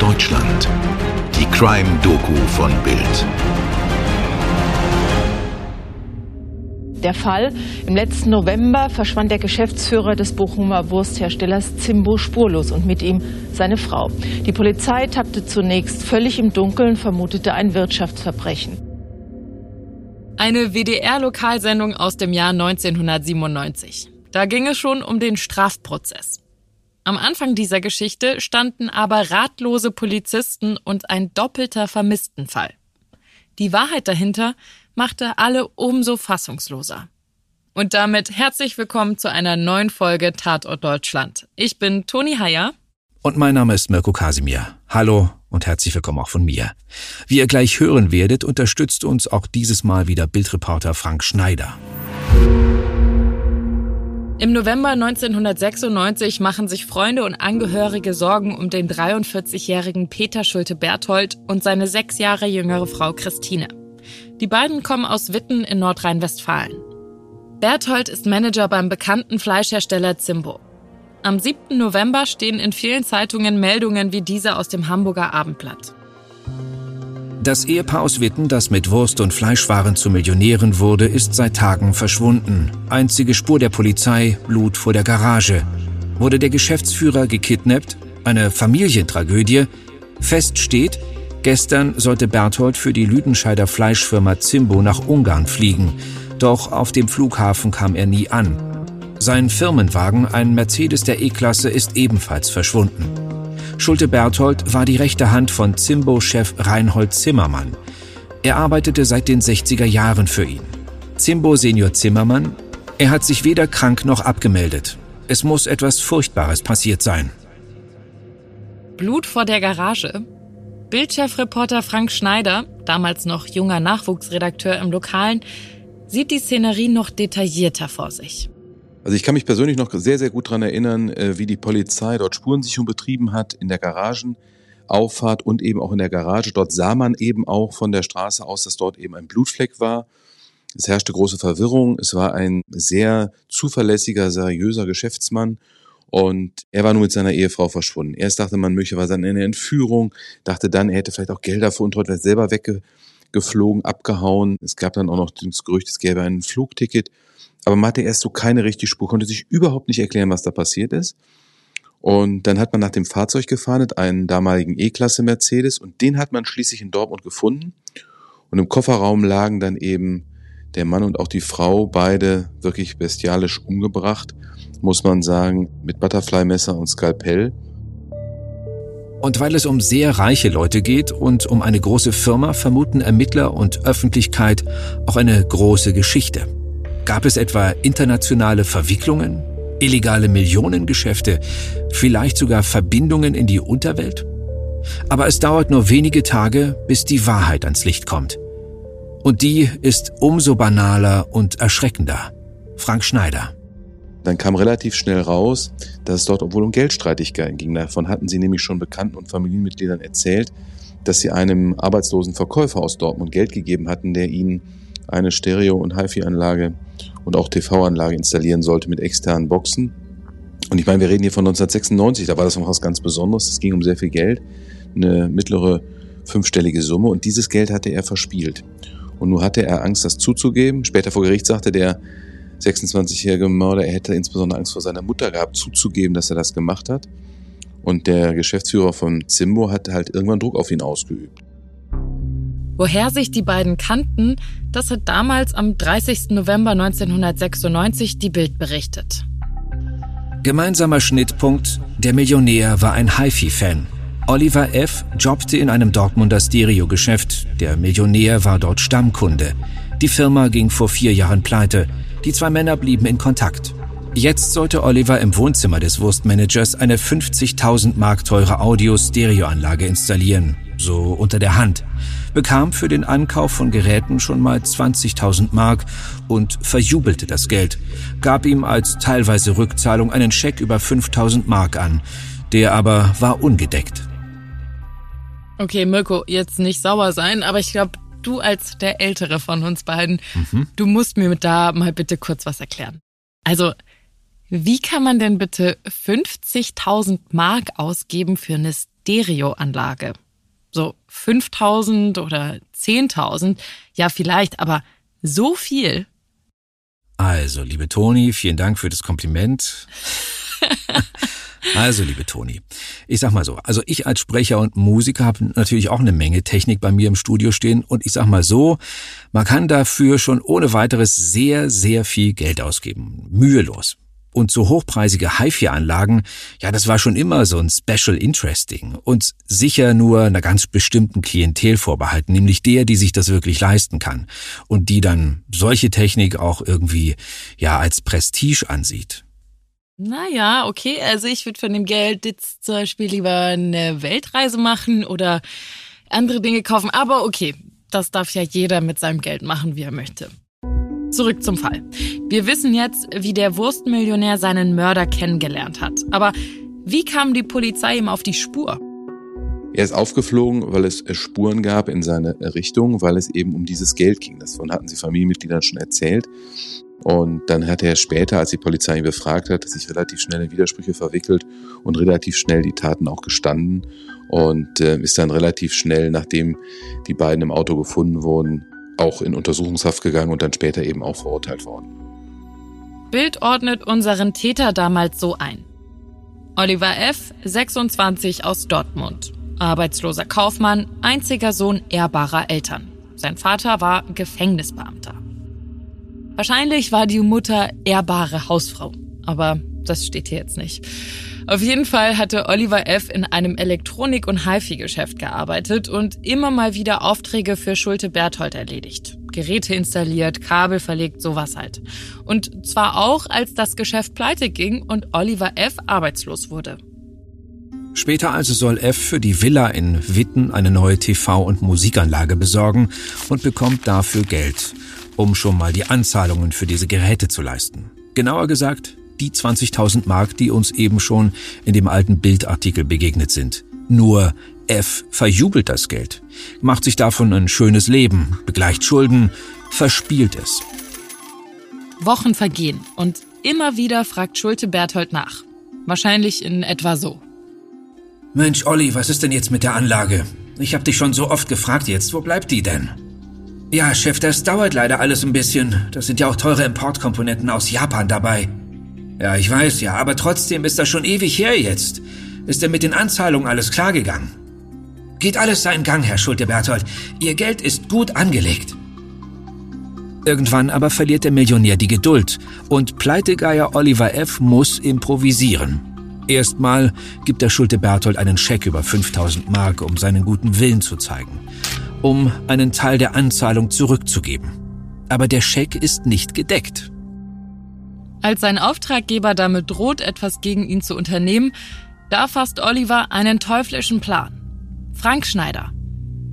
Deutschland. Die Crime-Doku von Bild. Der Fall. Im letzten November verschwand der Geschäftsführer des Bochumer Wurstherstellers Zimbo spurlos und mit ihm seine Frau. Die Polizei tappte zunächst völlig im Dunkeln, vermutete ein Wirtschaftsverbrechen. Eine WDR-Lokalsendung aus dem Jahr 1997. Da ging es schon um den Strafprozess. Am Anfang dieser Geschichte standen aber ratlose Polizisten und ein doppelter Vermisstenfall. Die Wahrheit dahinter machte alle umso fassungsloser. Und damit herzlich willkommen zu einer neuen Folge Tatort Deutschland. Ich bin Toni Heyer. Und mein Name ist Mirko Kasimir. Hallo und herzlich willkommen auch von mir. Wie ihr gleich hören werdet, unterstützt uns auch dieses Mal wieder Bildreporter Frank Schneider. Im November 1996 machen sich Freunde und Angehörige Sorgen um den 43-jährigen Peter Schulte-Berthold und seine sechs Jahre jüngere Frau Christine. Die beiden kommen aus Witten in Nordrhein-Westfalen. Berthold ist Manager beim bekannten Fleischhersteller Zimbo. Am 7. November stehen in vielen Zeitungen Meldungen wie diese aus dem Hamburger Abendblatt. Das Ehepaar aus Witten, das mit Wurst- und Fleischwaren zu Millionären wurde, ist seit Tagen verschwunden. Einzige Spur der Polizei, Blut vor der Garage. Wurde der Geschäftsführer gekidnappt? Eine Familientragödie? Fest steht, gestern sollte Berthold für die Lüdenscheider Fleischfirma Zimbo nach Ungarn fliegen. Doch auf dem Flughafen kam er nie an. Sein Firmenwagen, ein Mercedes der E-Klasse, ist ebenfalls verschwunden. Schulte Berthold war die rechte Hand von Zimbo-Chef Reinhold Zimmermann. Er arbeitete seit den 60er Jahren für ihn. Zimbo Senior Zimmermann, er hat sich weder krank noch abgemeldet. Es muss etwas Furchtbares passiert sein. Blut vor der Garage? Bildchefreporter Frank Schneider, damals noch junger Nachwuchsredakteur im Lokalen, sieht die Szenerie noch detaillierter vor sich. Also ich kann mich persönlich noch sehr, sehr gut daran erinnern, äh, wie die Polizei dort Spurensicherung betrieben hat in der Garagenauffahrt und eben auch in der Garage. Dort sah man eben auch von der Straße aus, dass dort eben ein Blutfleck war. Es herrschte große Verwirrung. Es war ein sehr zuverlässiger, seriöser Geschäftsmann. Und er war nur mit seiner Ehefrau verschwunden. Erst dachte man möglicherweise an eine Entführung, dachte dann, er hätte vielleicht auch Gelder veruntreut, wäre selber weggeflogen, abgehauen. Es gab dann auch noch das Gerücht, es gäbe ein Flugticket. Aber man hatte erst so keine richtige Spur, konnte sich überhaupt nicht erklären, was da passiert ist. Und dann hat man nach dem Fahrzeug gefahren, einen damaligen E-Klasse Mercedes, und den hat man schließlich in Dortmund gefunden. Und im Kofferraum lagen dann eben der Mann und auch die Frau, beide wirklich bestialisch umgebracht, muss man sagen, mit Butterfly-Messer und Skalpell. Und weil es um sehr reiche Leute geht und um eine große Firma, vermuten Ermittler und Öffentlichkeit auch eine große Geschichte. Gab es etwa internationale Verwicklungen, illegale Millionengeschäfte, vielleicht sogar Verbindungen in die Unterwelt? Aber es dauert nur wenige Tage, bis die Wahrheit ans Licht kommt. Und die ist umso banaler und erschreckender. Frank Schneider. Dann kam relativ schnell raus, dass es dort obwohl um Geldstreitigkeiten ging. Davon hatten sie nämlich schon Bekannten und Familienmitgliedern erzählt, dass sie einem arbeitslosen Verkäufer aus Dortmund Geld gegeben hatten, der ihnen eine Stereo- und HiFi-Anlage und auch TV-Anlage installieren sollte mit externen Boxen. Und ich meine, wir reden hier von 1996, da war das noch was ganz Besonderes. Es ging um sehr viel Geld, eine mittlere fünfstellige Summe und dieses Geld hatte er verspielt. Und nun hatte er Angst, das zuzugeben. Später vor Gericht sagte der 26-jährige Mörder, er hätte insbesondere Angst vor seiner Mutter gehabt, zuzugeben, dass er das gemacht hat. Und der Geschäftsführer von Zimbo hat halt irgendwann Druck auf ihn ausgeübt. Woher sich die beiden kannten, das hat damals am 30. November 1996 die Bild berichtet. Gemeinsamer Schnittpunkt, der Millionär war ein HiFi-Fan. Oliver F. jobbte in einem Dortmunder Stereo-Geschäft. Der Millionär war dort Stammkunde. Die Firma ging vor vier Jahren pleite. Die zwei Männer blieben in Kontakt. Jetzt sollte Oliver im Wohnzimmer des Wurstmanagers eine 50.000 Mark teure Audio-Stereoanlage installieren. So unter der Hand bekam für den Ankauf von Geräten schon mal 20.000 Mark und verjubelte das Geld, gab ihm als teilweise Rückzahlung einen Scheck über 5.000 Mark an. Der aber war ungedeckt. Okay, Mirko, jetzt nicht sauer sein, aber ich glaube, du als der Ältere von uns beiden, mhm. du musst mir da mal bitte kurz was erklären. Also, Wie kann man denn bitte 50.000 Mark ausgeben für eine Stereoanlage? So 5.000 oder 10.000? Ja, vielleicht, aber so viel? Also, liebe Toni, vielen Dank für das Kompliment. Also, liebe Toni, ich sag mal so, also ich als Sprecher und Musiker habe natürlich auch eine Menge Technik bei mir im Studio stehen und ich sag mal so, man kann dafür schon ohne weiteres sehr, sehr viel Geld ausgeben. Mühelos. Und so hochpreisige HiFi-Anlagen, ja, das war schon immer so ein Special Interesting und sicher nur einer ganz bestimmten Klientel vorbehalten, nämlich der, die sich das wirklich leisten kann und die dann solche Technik auch irgendwie, ja, als Prestige ansieht. Naja, okay, also ich würde von dem Geld jetzt zum Beispiel lieber eine Weltreise machen oder andere Dinge kaufen, aber okay, das darf ja jeder mit seinem Geld machen, wie er möchte. Zurück zum Fall. Wir wissen jetzt, wie der Wurstmillionär seinen Mörder kennengelernt hat. Aber wie kam die Polizei ihm auf die Spur? Er ist aufgeflogen, weil es Spuren gab in seine Richtung, weil es eben um dieses Geld ging. Davon hatten sie Familienmitgliedern schon erzählt. Und dann hat er später, als die Polizei ihn befragt hat, sich relativ schnell in Widersprüche verwickelt und relativ schnell die Taten auch gestanden und äh, ist dann relativ schnell, nachdem die beiden im Auto gefunden wurden, auch in Untersuchungshaft gegangen und dann später eben auch verurteilt worden. Bild ordnet unseren Täter damals so ein. Oliver F., 26 aus Dortmund. Arbeitsloser Kaufmann, einziger Sohn ehrbarer Eltern. Sein Vater war Gefängnisbeamter. Wahrscheinlich war die Mutter ehrbare Hausfrau, aber das steht hier jetzt nicht. Auf jeden Fall hatte Oliver F. in einem Elektronik- und HiFi-Geschäft gearbeitet und immer mal wieder Aufträge für Schulte Berthold erledigt. Geräte installiert, Kabel verlegt, sowas halt. Und zwar auch, als das Geschäft pleite ging und Oliver F. arbeitslos wurde. Später also soll F für die Villa in Witten eine neue TV- und Musikanlage besorgen und bekommt dafür Geld, um schon mal die Anzahlungen für diese Geräte zu leisten. Genauer gesagt, die 20.000 Mark, die uns eben schon in dem alten Bildartikel begegnet sind. Nur F verjubelt das Geld, macht sich davon ein schönes Leben, begleicht Schulden, verspielt es. Wochen vergehen und immer wieder fragt Schulte Berthold nach. Wahrscheinlich in etwa so. Mensch, Olli, was ist denn jetzt mit der Anlage? Ich hab dich schon so oft gefragt jetzt, wo bleibt die denn? Ja, Chef, das dauert leider alles ein bisschen. Das sind ja auch teure Importkomponenten aus Japan dabei. Ja, ich weiß ja, aber trotzdem ist das schon ewig her jetzt. Ist denn mit den Anzahlungen alles klargegangen? Geht alles seinen Gang, Herr Schulte-Berthold. Ihr Geld ist gut angelegt. Irgendwann aber verliert der Millionär die Geduld und Pleitegeier Oliver F. muss improvisieren. Erstmal gibt der Schulte-Berthold einen Scheck über 5000 Mark, um seinen guten Willen zu zeigen, um einen Teil der Anzahlung zurückzugeben. Aber der Scheck ist nicht gedeckt. Als sein Auftraggeber damit droht, etwas gegen ihn zu unternehmen, da fasst Oliver einen teuflischen Plan. Frank Schneider.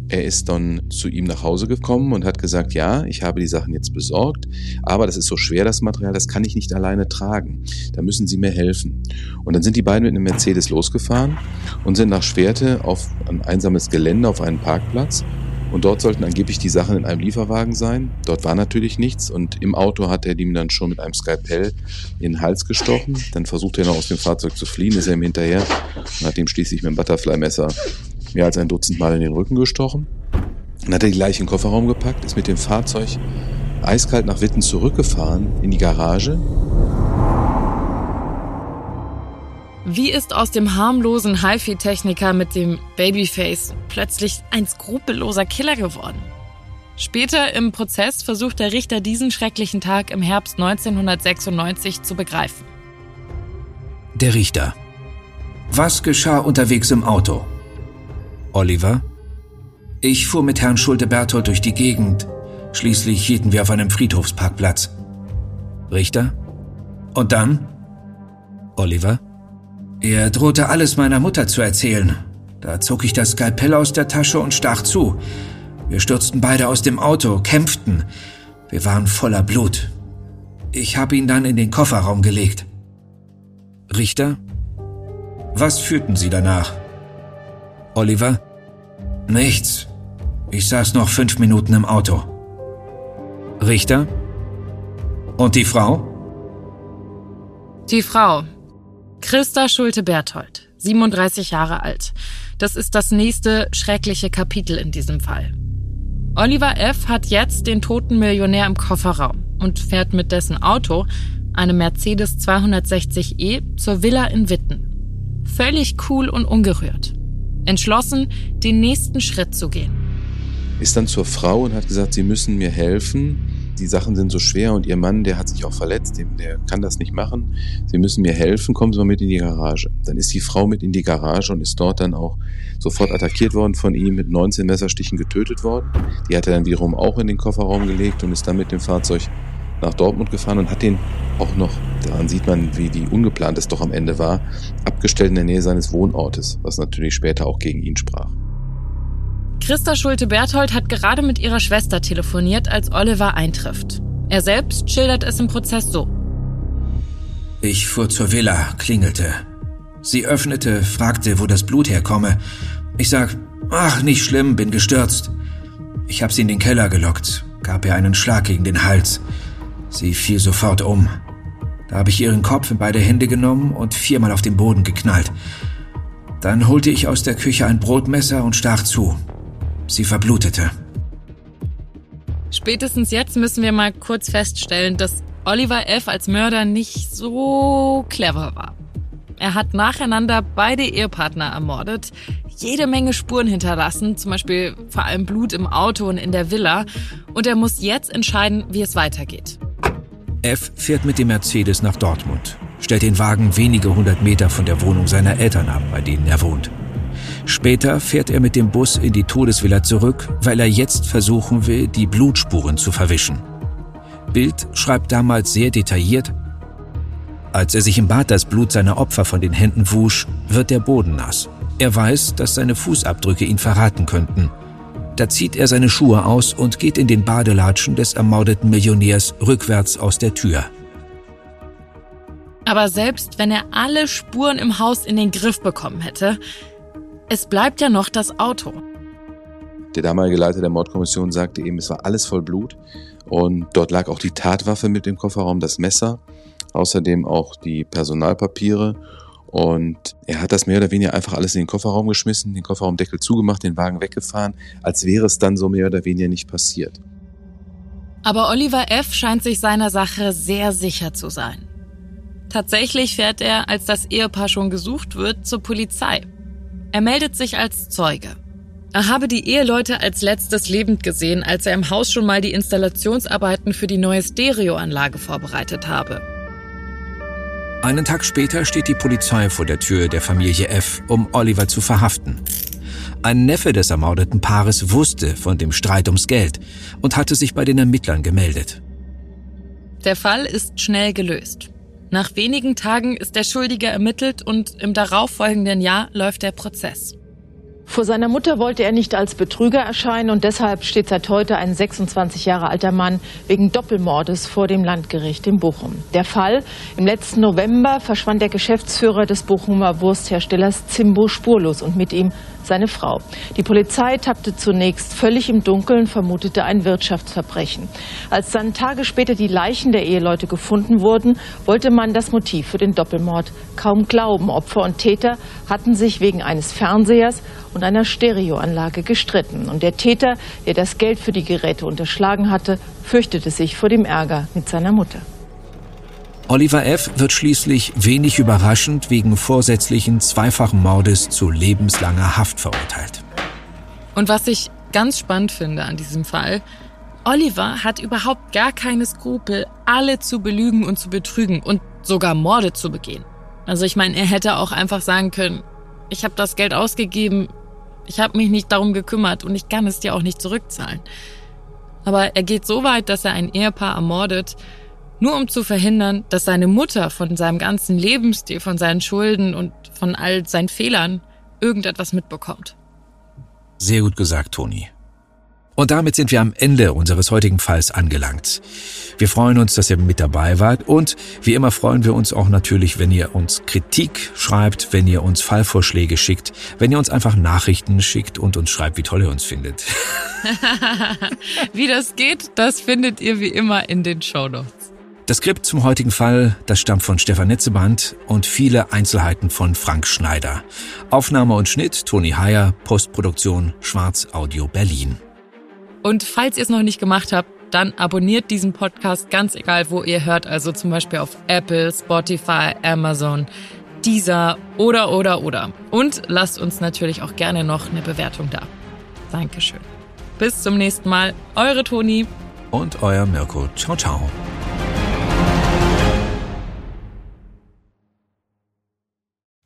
Er ist dann zu ihm nach Hause gekommen und hat gesagt, ja, ich habe die Sachen jetzt besorgt, aber das ist so schwer, das Material, das kann ich nicht alleine tragen. Da müssen Sie mir helfen. Und dann sind die beiden mit einem Mercedes losgefahren und sind nach Schwerte auf ein einsames Gelände, auf einen Parkplatz und dort sollten angeblich die Sachen in einem Lieferwagen sein. Dort war natürlich nichts und im Auto hat er ihm dann schon mit einem Skalpell in den Hals gestochen. Dann versuchte er noch aus dem Fahrzeug zu fliehen, ist er ihm hinterher und hat ihm schließlich mit dem Butterfly-Messer mehr als ein Dutzend Mal in den Rücken gestochen. Dann hat er die Leiche in den Kofferraum gepackt, ist mit dem Fahrzeug eiskalt nach Witten zurückgefahren in die Garage Wie ist aus dem harmlosen HiFi-Techniker mit dem Babyface plötzlich ein skrupelloser Killer geworden? Später im Prozess versucht der Richter diesen schrecklichen Tag im Herbst 1996 zu begreifen. Der Richter. Was geschah unterwegs im Auto? Oliver? Ich fuhr mit Herrn Schulte-Berthold durch die Gegend. Schließlich hielten wir auf einem Friedhofsparkplatz. Richter? Und dann? Oliver? Er drohte alles meiner Mutter zu erzählen. Da zog ich das Skalpell aus der Tasche und stach zu. Wir stürzten beide aus dem Auto, kämpften. Wir waren voller Blut. Ich habe ihn dann in den Kofferraum gelegt. Richter? Was führten Sie danach? Oliver? Nichts. Ich saß noch fünf Minuten im Auto. Richter? Und die Frau? Die Frau. Christa Schulte-Berthold, 37 Jahre alt. Das ist das nächste schreckliche Kapitel in diesem Fall. Oliver F. hat jetzt den toten Millionär im Kofferraum und fährt mit dessen Auto, einem Mercedes 260e, zur Villa in Witten. Völlig cool und ungerührt. Entschlossen, den nächsten Schritt zu gehen. Ist dann zur Frau und hat gesagt, sie müssen mir helfen die Sachen sind so schwer und ihr Mann, der hat sich auch verletzt, der kann das nicht machen. Sie müssen mir helfen, kommen Sie mal mit in die Garage. Dann ist die Frau mit in die Garage und ist dort dann auch sofort attackiert worden von ihm, mit 19 Messerstichen getötet worden. Die hat er dann wiederum auch in den Kofferraum gelegt und ist dann mit dem Fahrzeug nach Dortmund gefahren und hat den auch noch, daran sieht man, wie, wie ungeplant es doch am Ende war, abgestellt in der Nähe seines Wohnortes, was natürlich später auch gegen ihn sprach. Christa Schulte-Berthold hat gerade mit ihrer Schwester telefoniert, als Oliver eintrifft. Er selbst schildert es im Prozess so. Ich fuhr zur Villa, klingelte. Sie öffnete, fragte, wo das Blut herkomme. Ich sag, ach, nicht schlimm, bin gestürzt. Ich hab sie in den Keller gelockt, gab ihr einen Schlag gegen den Hals. Sie fiel sofort um. Da habe ich ihren Kopf in beide Hände genommen und viermal auf den Boden geknallt. Dann holte ich aus der Küche ein Brotmesser und stach zu. Sie verblutete. Spätestens jetzt müssen wir mal kurz feststellen, dass Oliver F. als Mörder nicht so clever war. Er hat nacheinander beide Ehepartner ermordet, jede Menge Spuren hinterlassen, zum Beispiel vor allem Blut im Auto und in der Villa, und er muss jetzt entscheiden, wie es weitergeht. F fährt mit dem Mercedes nach Dortmund, stellt den Wagen wenige hundert Meter von der Wohnung seiner Eltern ab, bei denen er wohnt. Später fährt er mit dem Bus in die Todesvilla zurück, weil er jetzt versuchen will, die Blutspuren zu verwischen. Bild schreibt damals sehr detailliert, als er sich im Bad das Blut seiner Opfer von den Händen wusch, wird der Boden nass. Er weiß, dass seine Fußabdrücke ihn verraten könnten. Da zieht er seine Schuhe aus und geht in den Badelatschen des ermordeten Millionärs rückwärts aus der Tür. Aber selbst wenn er alle Spuren im Haus in den Griff bekommen hätte, es bleibt ja noch das Auto. Der damalige Leiter der Mordkommission sagte eben, es war alles voll Blut und dort lag auch die Tatwaffe mit dem Kofferraum, das Messer, außerdem auch die Personalpapiere und er hat das mehr oder weniger einfach alles in den Kofferraum geschmissen, den Kofferraumdeckel zugemacht, den Wagen weggefahren, als wäre es dann so mehr oder weniger nicht passiert. Aber Oliver F. scheint sich seiner Sache sehr sicher zu sein. Tatsächlich fährt er, als das Ehepaar schon gesucht wird, zur Polizei. Er meldet sich als Zeuge. Er habe die Eheleute als letztes lebend gesehen, als er im Haus schon mal die Installationsarbeiten für die neue Stereoanlage vorbereitet habe. Einen Tag später steht die Polizei vor der Tür der Familie F, um Oliver zu verhaften. Ein Neffe des ermordeten Paares wusste von dem Streit ums Geld und hatte sich bei den Ermittlern gemeldet. Der Fall ist schnell gelöst. Nach wenigen Tagen ist der Schuldige ermittelt und im darauffolgenden Jahr läuft der Prozess. Vor seiner Mutter wollte er nicht als Betrüger erscheinen und deshalb steht seit heute ein 26 Jahre alter Mann wegen Doppelmordes vor dem Landgericht in Bochum. Der Fall, im letzten November verschwand der Geschäftsführer des Bochumer Wurstherstellers Zimbo spurlos und mit ihm seine Frau. Die Polizei tappte zunächst völlig im Dunkeln, vermutete ein Wirtschaftsverbrechen. Als dann Tage später die Leichen der Eheleute gefunden wurden, wollte man das Motiv für den Doppelmord kaum glauben. Opfer und Täter hatten sich wegen eines Fernsehers und einer Stereoanlage gestritten. Und der Täter, der das Geld für die Geräte unterschlagen hatte, fürchtete sich vor dem Ärger mit seiner Mutter. Oliver F. wird schließlich wenig überraschend wegen vorsätzlichen zweifachen Mordes zu lebenslanger Haft verurteilt. Und was ich ganz spannend finde an diesem Fall, Oliver hat überhaupt gar keine Skrupel, alle zu belügen und zu betrügen und sogar Morde zu begehen. Also ich meine, er hätte auch einfach sagen können, ich habe das Geld ausgegeben, ich habe mich nicht darum gekümmert und ich kann es dir auch nicht zurückzahlen. Aber er geht so weit, dass er ein Ehepaar ermordet, nur um zu verhindern, dass seine Mutter von seinem ganzen Lebensstil, von seinen Schulden und von all seinen Fehlern irgendetwas mitbekommt. Sehr gut gesagt, Toni. Und damit sind wir am Ende unseres heutigen Falls angelangt. Wir freuen uns, dass ihr mit dabei wart und wie immer freuen wir uns auch natürlich, wenn ihr uns Kritik schreibt, wenn ihr uns Fallvorschläge schickt, wenn ihr uns einfach Nachrichten schickt und uns schreibt, wie toll ihr uns findet. wie das geht, das findet ihr wie immer in den Show Notes. Das Skript zum heutigen Fall, das stammt von Stefan Netzeband und viele Einzelheiten von Frank Schneider. Aufnahme und Schnitt Toni Heyer, Postproduktion Schwarz Audio Berlin. Und falls ihr es noch nicht gemacht habt, dann abonniert diesen Podcast ganz egal, wo ihr hört, also zum Beispiel auf Apple, Spotify, Amazon, Deezer oder oder oder. Und lasst uns natürlich auch gerne noch eine Bewertung da. Dankeschön. Bis zum nächsten Mal. Eure Toni. Und euer Mirko. Ciao, ciao.